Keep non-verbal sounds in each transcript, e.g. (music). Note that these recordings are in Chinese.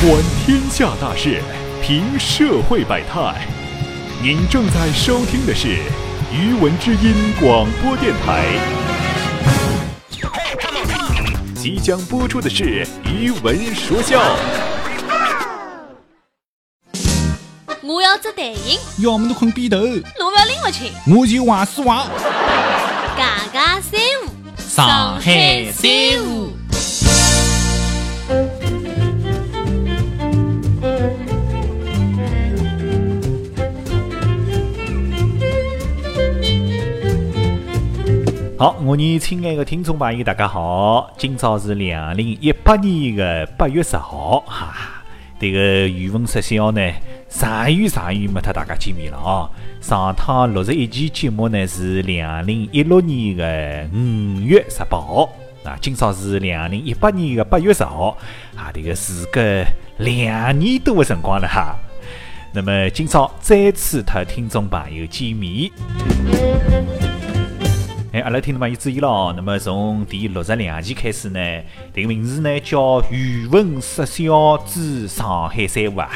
观天下大事，评社会百态。您正在收听的是余文之音广播电台。即将播出的是余文说笑。我要只电影，要么你困扁头，路不要拎不清，我就话是话。家家三五，上海三五。好，我的亲爱的听众朋友，大家好！今朝是两零一八年的八月十号，哈，这个语文说笑呢，长远长远没和大家见面了啊。上趟录制一期节目呢是两零一六年的五月十八号，啊，今朝是两零一八年的八月十号，啊，这个时隔两年多的辰光了哈。那么今朝再次和听众朋友见面。阿拉听众朋友注意了。那么从第六十两期开始呢，这个名字呢叫“语文说笑之上海三五”啊。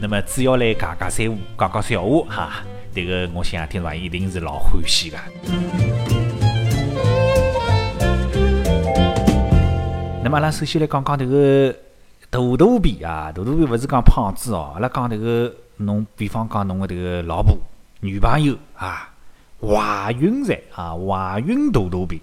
那么主要来讲讲三五，讲讲笑话哈。这个我想听众朋友一定是老欢喜的。那么阿拉首先来讲讲这个肚肚皮啊，肚肚皮不是讲胖子哦，阿拉讲这个侬，比方讲侬的这个老婆、女朋友啊。怀孕噻啊！怀孕肚肚皮。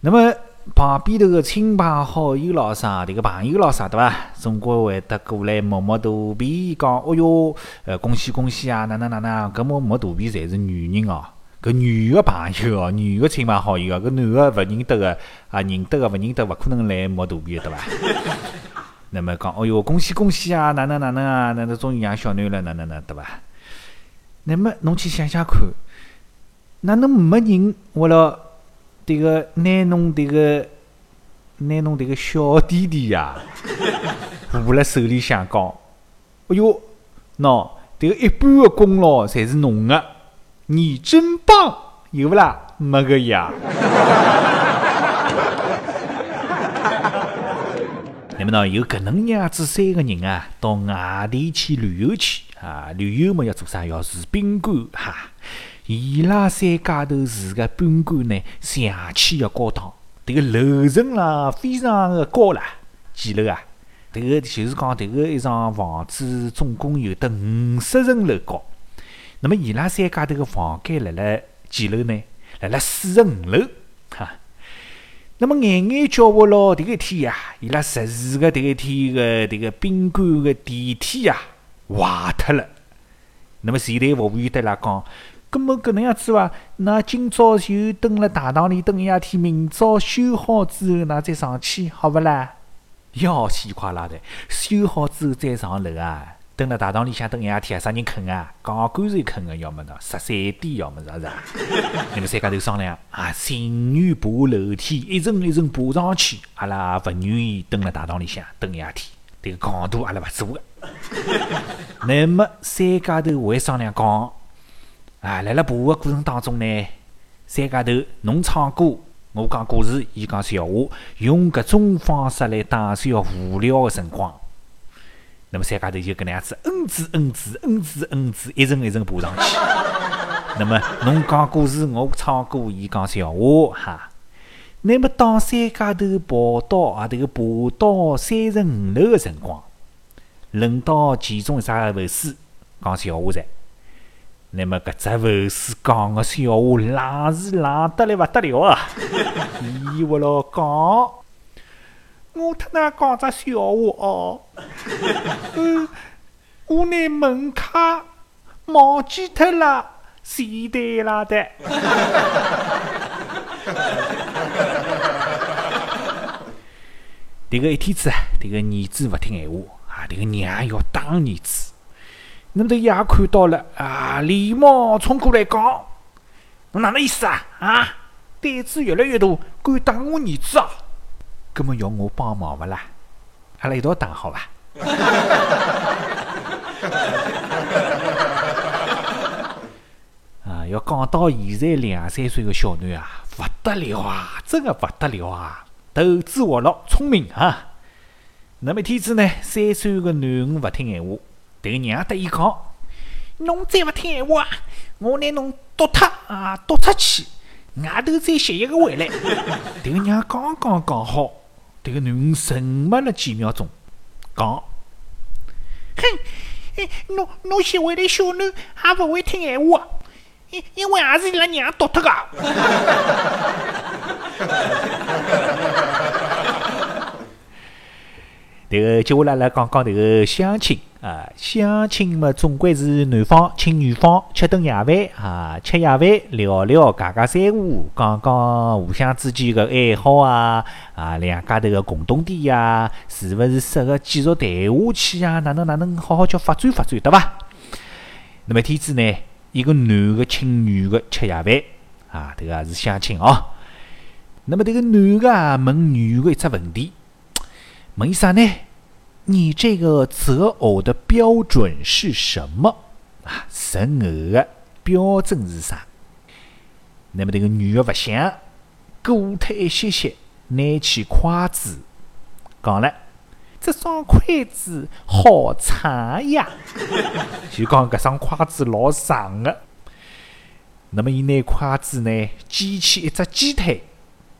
那么旁边头个亲朋好友咾啥，迭个朋友咾啥对伐？总归会得过来摸摸肚皮，讲哦哟，呃，恭喜恭喜啊！哪能哪能？搿么摸肚皮侪是女人哦，搿女个朋友哦，女个亲朋好友哦，搿男个勿认得个啊，认得个勿认得，勿可能来摸肚皮对伐？(laughs) 那么讲哦哟，恭喜恭喜啊！哪能哪能啊？哪能终于养小囡了？哪能哪对伐？那么侬去想想看。哪能没人为了迭个拿侬迭个拿侬迭个小弟弟呀，握辣手里向讲，哎哟，喏，迭个一半的功劳侪是侬的，你真棒，有勿啦？没个呀。那么呢，有搿能样子三个人啊，到外地去旅游去啊，旅游嘛要做啥？要住宾馆哈。(laughs) 伊拉三家头住个宾馆呢，上气要高档，迭个楼层啦非常的高啦，几楼啊？迭个就是讲迭个一幢房子总共有得五十层楼高。那么伊拉三家头个房间辣辣几楼呢？辣辣四十五楼哈。那么眼眼叫活咯，迭个一天呀，伊拉入住个迭个一天个迭个宾馆个电梯呀坏脱了。那么前台服务员对伊拉讲。搿么搿能样子伐？那今朝就蹲辣大堂里蹲一夜天，明朝修好之后，那再上去，好勿啦？要稀快拉的，修好之后再上楼啊！蹲辣大堂里向蹲一夜天啊，啥人肯啊？讲干脆肯个，要么呢十三点，要么是啥？(laughs) 你们三家头商量啊，情愿爬楼梯，一层一层爬上去，阿拉勿愿意蹲辣大堂里向蹲一夜天，迭个高度阿拉勿做个。(laughs) 那么三家头会商量讲。啊，辣辣爬个过程当中呢，三家头侬唱歌，我讲故事，伊讲笑话，用搿种方式来打消无聊个辰光。那么三家头就搿能样子，嗯子嗯子嗯子嗯子，一层一层爬上去。(laughs) 那么侬讲故事，我唱歌，伊讲笑话，哈。那么当三家头跑到啊，迭个爬到三十五楼个辰光，轮到其中一只后师讲笑话噻。那么搿只后师讲个笑话冷是冷得来勿得了啊！伊话咯讲，我特那讲只笑话哦。嗯，我拿门卡忘记脱了，谁带来的？(laughs) 迭个一天子啊，迭个儿子勿听闲话啊，迭个娘要打儿子。那么爷看到了啊，连忙冲过来讲：“侬哪能意思啊？啊，胆子越来越大，敢打我儿子啊？搿么要我帮忙勿啦？阿拉一道打好伐？” (laughs) 啊，要讲到现在两三岁的小囡啊，勿得了啊，真的勿得了啊，头子活络，聪明啊！那么天子呢，三岁的囡恩勿听闲话，迭个娘得意讲：“侬再勿听闲话，我拿侬剁脱啊，剁出去，外头再寻一个回来。”迭个娘刚刚讲好，迭个囡恩沉默了几秒钟，讲：“哼，侬侬吸回来小囡也勿会听闲话，因因为也是伊拉娘剁脱个。”迭个接下来来讲讲迭个相亲啊，相亲嘛，总归是男方请女方吃顿夜饭啊，吃夜饭聊聊，家家三胡，讲讲互相之间个爱好啊，啊，两家头个共同点呀，是勿是适合继续谈下去呀？哪能哪能好好叫发展发展，对伐？那么天子呢，一个男个请女个吃夜饭啊，迭个也是相亲哦。那么迭个男个啊问女个一只问题。问伊啥呢？你这个择偶的标准是什么啊？择偶的标准是啥？那么这个女的勿想，过脱一歇歇，拿起筷子，讲了：“这双筷子好长呀！” (laughs) 就讲搿双筷子老长的。那么伊拿筷子呢，举起一只鸡腿，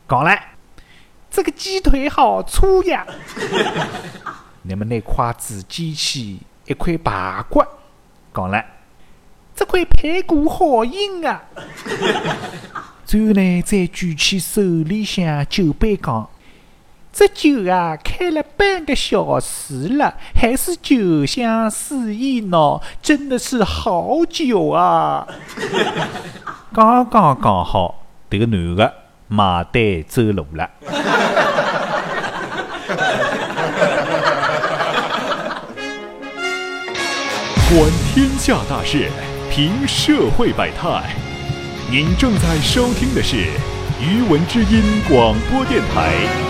讲了。这个鸡腿好粗呀！你们拿筷子举起一块排骨，讲了，这块排骨好硬啊！最后呢，再举起手里向酒杯，讲，这酒啊，开了半个小时了，还是酒香四溢呢，真的是好酒啊！刚刚讲好，这个男的买单走路了。观天下大事，评社会百态。您正在收听的是《余文之音》广播电台。